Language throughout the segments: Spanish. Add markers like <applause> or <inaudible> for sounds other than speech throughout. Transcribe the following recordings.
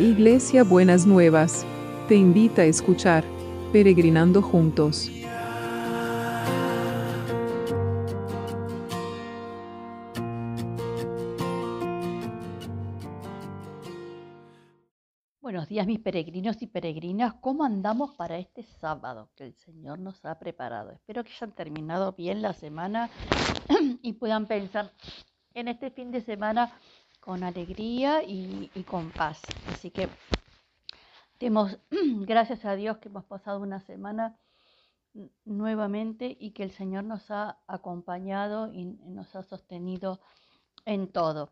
Iglesia Buenas Nuevas, te invita a escuchar Peregrinando Juntos. Buenos días mis peregrinos y peregrinas, ¿cómo andamos para este sábado que el Señor nos ha preparado? Espero que hayan terminado bien la semana <clears throat> y puedan pensar en este fin de semana con alegría y, con paz. Así que demos <clears throat> gracias a Dios que hemos pasado una semana nuevamente y que el Señor nos ha acompañado y nos ha sostenido en todo.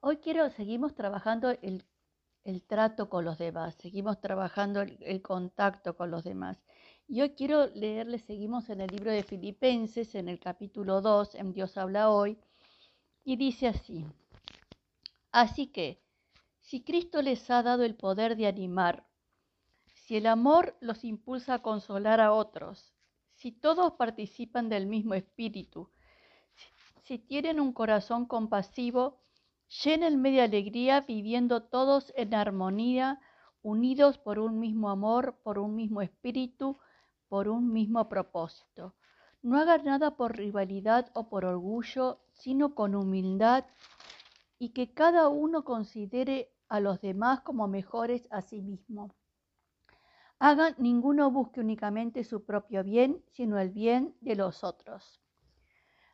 Hoy quiero, seguimos trabajando el, trato con los demás, seguimos trabajando el, el, contacto con los demás. Y hoy quiero leerles, seguimos en el libro de Filipenses, en el capítulo 2, en Dios habla hoy, y dice así, Así que, si Cristo les ha dado el poder de animar, si el amor los impulsa a consolar a otros, si todos participan del mismo espíritu, si tienen un corazón compasivo, llénenme de alegría viviendo todos en armonía, unidos por un mismo amor, por un mismo espíritu, por un mismo propósito. No hagan nada por rivalidad o por orgullo, sino con humildad y que cada uno considere a los demás como mejores a sí mismo. Hagan, ninguno busque únicamente su propio bien, sino el bien de los otros.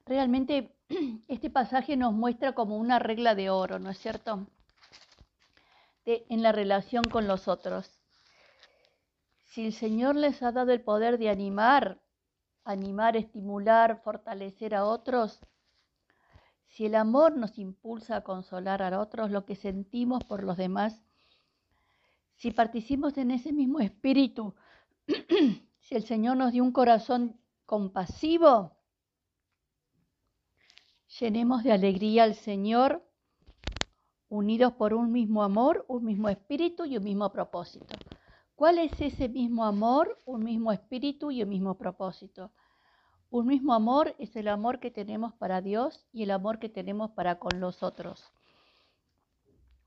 Realmente <clears throat> este pasaje nos muestra como una regla de oro, ¿no es cierto? en la relación con los otros. Si el Señor les ha dado el poder de animar, animar, estimular, fortalecer a otros, si el amor nos impulsa a consolar a otros, lo que sentimos por los demás, si participamos en ese mismo espíritu, <clears throat> si el Señor nos dio un corazón compasivo, llenemos de alegría al Señor, unidos por un mismo amor, un mismo espíritu y un mismo propósito. ¿Cuál es ese mismo amor, un mismo espíritu y un mismo propósito? Un mismo amor es el amor que tenemos para Dios y el amor que tenemos para con los otros.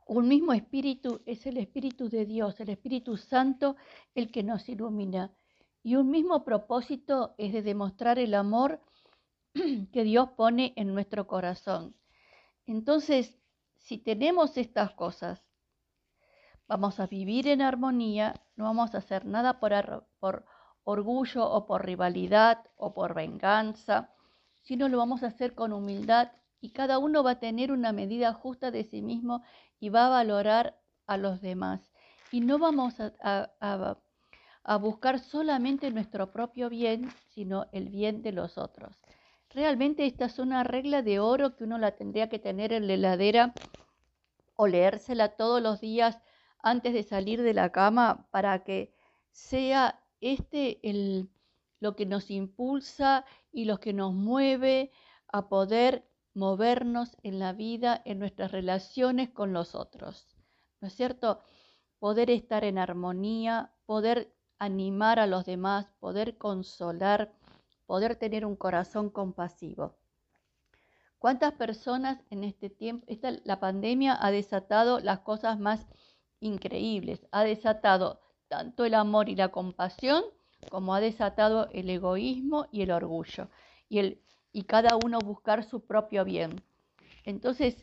Un mismo espíritu es el Espíritu de Dios, el Espíritu Santo, el que nos ilumina. Y un mismo propósito es de demostrar el amor <clears throat> que Dios pone en nuestro corazón. Entonces, si tenemos estas cosas, vamos a vivir en armonía, no vamos a hacer nada por, por orgullo o por rivalidad o por venganza, sino lo vamos a hacer con humildad y cada uno va a tener una medida justa de sí mismo y va a valorar a los demás. Y no vamos a, buscar solamente nuestro propio bien, sino el bien de los otros. Realmente esta es una regla de oro que uno la tendría que tener en la heladera o leérsela todos los días antes de salir de la cama para que sea este el, lo que nos impulsa y lo que nos mueve a poder movernos en la vida, en nuestras relaciones con los otros. ¿No es cierto? Poder estar en armonía, poder animar a los demás, poder consolar, poder tener un corazón compasivo. ¿Cuántas personas en este tiempo, esta, la pandemia ha desatado las cosas más increíbles, ha desatado tanto el amor y la compasión como ha desatado el egoísmo y el orgullo, y, el, y cada uno buscar su propio bien. Entonces,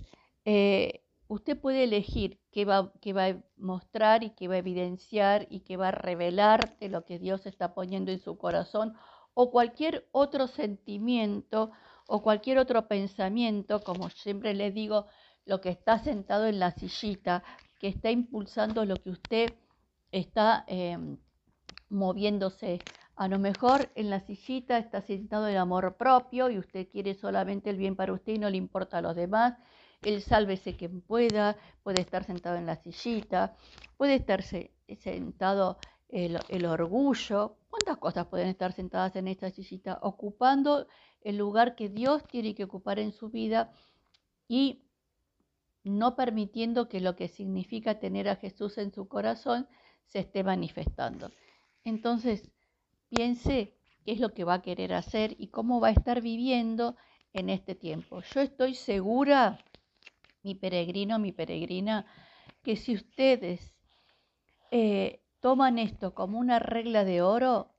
eh, usted puede elegir qué va, qué va a mostrar y qué va a evidenciar y qué va a revelar de lo que Dios está poniendo en su corazón o cualquier otro sentimiento o cualquier otro pensamiento, como siempre le digo, lo que está sentado en la sillita, que está impulsando lo que usted está em, moviéndose. A lo mejor en la sillita está sentado el amor propio y usted quiere solamente el bien para usted y no le importa a los demás. El sálvese quien pueda, puede estar sentado en la sillita, puede estar sentado el, el orgullo. ¿Cuántas cosas pueden estar sentadas en esta sillita? Ocupando el lugar que Dios tiene que ocupar en su vida y no permitiendo que lo que significa tener a Jesús en su corazón se esté manifestando. Entonces, piense qué es lo que va a querer hacer y cómo va a estar viviendo en este tiempo. Yo estoy segura, mi peregrino, mi peregrina, que si ustedes eh, toman esto como una regla de oro,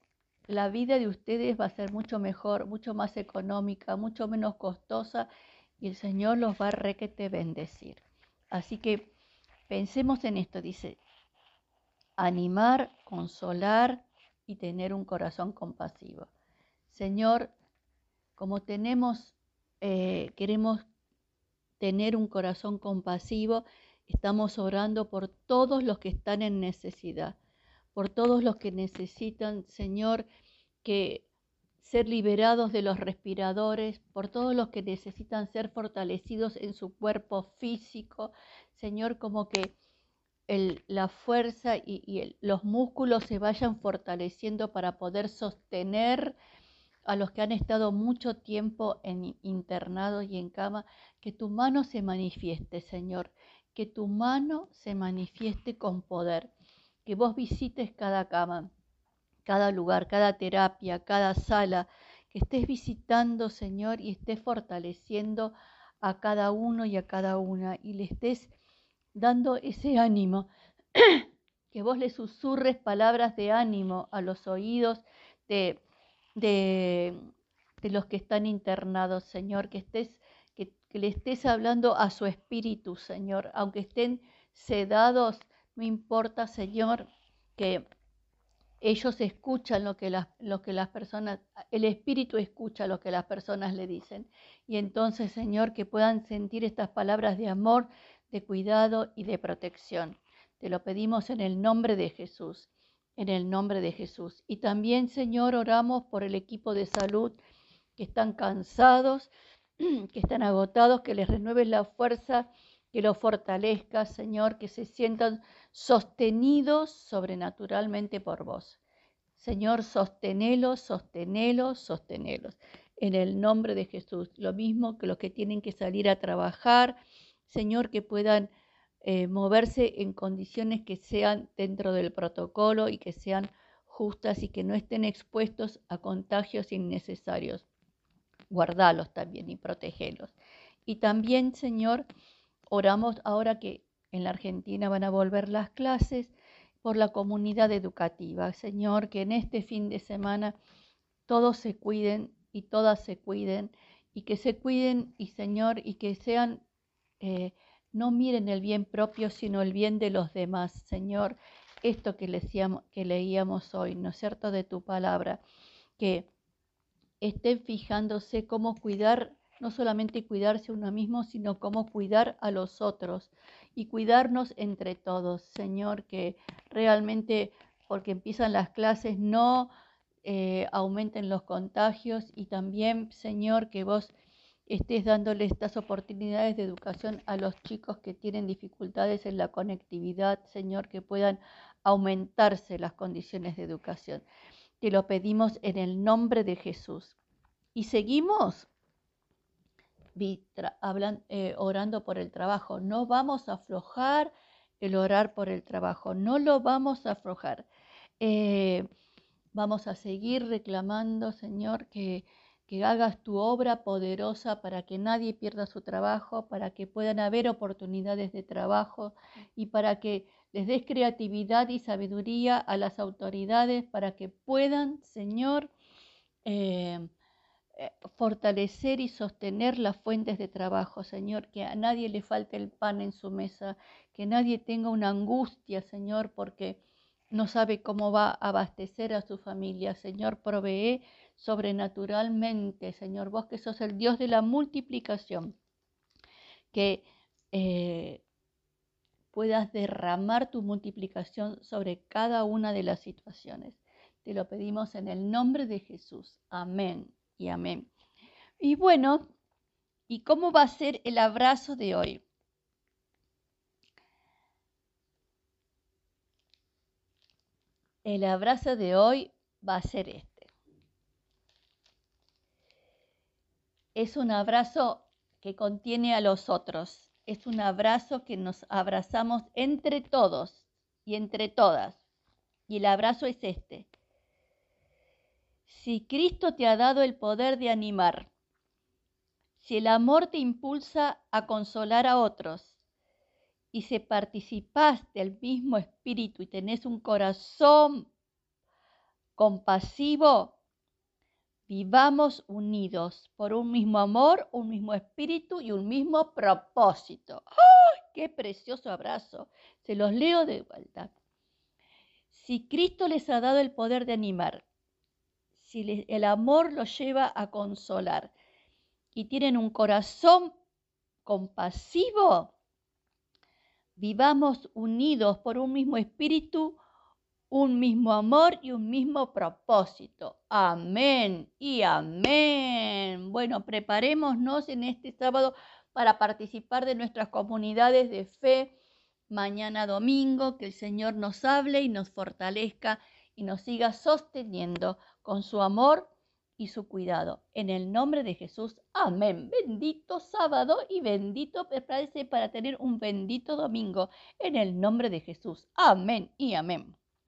la vida de ustedes va a ser mucho mejor, mucho más económica, mucho menos costosa y el Señor los va a requete bendecir. Así que pensemos en esto, dice, animar, consolar y tener un corazón compasivo. Señor, como tenemos, eh, queremos tener un corazón compasivo, estamos orando por todos los que están en necesidad por todos los que necesitan, Señor, que ser liberados de los respiradores, por todos los que necesitan ser fortalecidos en su cuerpo físico, Señor, como que la fuerza y, los músculos se vayan fortaleciendo para poder sostener a los que han estado mucho tiempo en internados y en cama, que tu mano se manifieste, Señor, que tu mano se manifieste con poder que vos visites cada cama, cada lugar, cada terapia, cada sala, que estés visitando, Señor, y estés fortaleciendo a cada uno y a cada una, y le estés dando ese ánimo, <clears throat> que vos le susurres palabras de ánimo a los oídos de, de, los que están internados, Señor, que estés que, que le estés hablando a su espíritu, Señor, aunque estén sedados no importa, Señor, que ellos escuchan lo que, las, lo que las personas, el Espíritu escucha lo que las personas le dicen. Y entonces, Señor, que puedan sentir estas palabras de amor, de cuidado y de protección. Te lo pedimos en el nombre de Jesús, en el nombre de Jesús. Y también, Señor, oramos por el equipo de salud que están cansados, <clears throat> que están agotados, que les renueves la fuerza, que los fortalezcas, Señor, que se sientan sostenidos sobrenaturalmente por vos. Señor, sostenelos, sostenelos, sostenelos. En el nombre de Jesús. Lo mismo que los que tienen que salir a trabajar, Señor, que puedan eh, moverse en condiciones que sean dentro del protocolo y que sean justas y que no estén expuestos a contagios innecesarios. Guardalos también y protegelos. Y también, Señor, oramos ahora que en la Argentina van a volver las clases por la comunidad educativa. Señor, que en este fin de semana todos se cuiden y todas se cuiden y que se cuiden y Señor y que sean, eh, no miren el bien propio, sino el bien de los demás. Señor, esto que, leíamos hoy, ¿no es cierto?, de tu palabra, que estén fijándose cómo cuidar, no solamente cuidarse uno mismo, sino cómo cuidar a los otros y cuidarnos entre todos, Señor, que realmente, porque empiezan las clases, no eh, aumenten los contagios y también, Señor, que vos estés dándole estas oportunidades de educación a los chicos que tienen dificultades en la conectividad, Señor, que puedan aumentarse las condiciones de educación. Te lo pedimos en el nombre de Jesús. Y seguimos hablan, eh, orando por el trabajo. No vamos a aflojar el orar por el trabajo, no lo vamos a aflojar. Eh, vamos a seguir reclamando, Señor, que, que hagas tu obra poderosa para que nadie pierda su trabajo, para que puedan haber oportunidades de trabajo y para que les des creatividad y sabiduría a las autoridades para que puedan, Señor, eh, eh, fortalecer y sostener las fuentes de trabajo, Señor, que a nadie le falte el pan en su mesa, que nadie tenga una angustia, Señor, porque no sabe cómo va a abastecer a su familia. Señor, provee sobrenaturalmente, Señor, vos que sos el Dios de la multiplicación, que eh, puedas derramar tu multiplicación sobre cada una de las situaciones. Te lo pedimos en el nombre de Jesús. Amén y amén. Y bueno, ¿y cómo va a ser el abrazo de hoy? El abrazo de hoy va a ser este. Es un abrazo que contiene a los otros. Es un abrazo que nos abrazamos entre todos y entre todas. Y el abrazo es este si Cristo te ha dado el poder de animar, si el amor te impulsa a consolar a otros Y si participás del mismo espíritu y tenés un corazón compasivo, vivamos unidos por un mismo amor, un mismo espíritu y un mismo propósito. ¡Ay, ¡Qué precioso abrazo! Se los leo de vuelta. Si Cristo les ha dado el poder de animar, si el amor los lleva a consolar y tienen un corazón compasivo, vivamos unidos por un mismo espíritu, un mismo amor y un mismo propósito. Amén y amén. Bueno, preparémonos en este sábado para participar de nuestras comunidades de fe mañana domingo, que el Señor nos hable y nos fortalezca y nos siga sosteniendo con su amor y su cuidado. En el nombre de Jesús, amén. Bendito sábado y bendito prepárese para tener un bendito domingo. En el nombre de Jesús, amén y amén.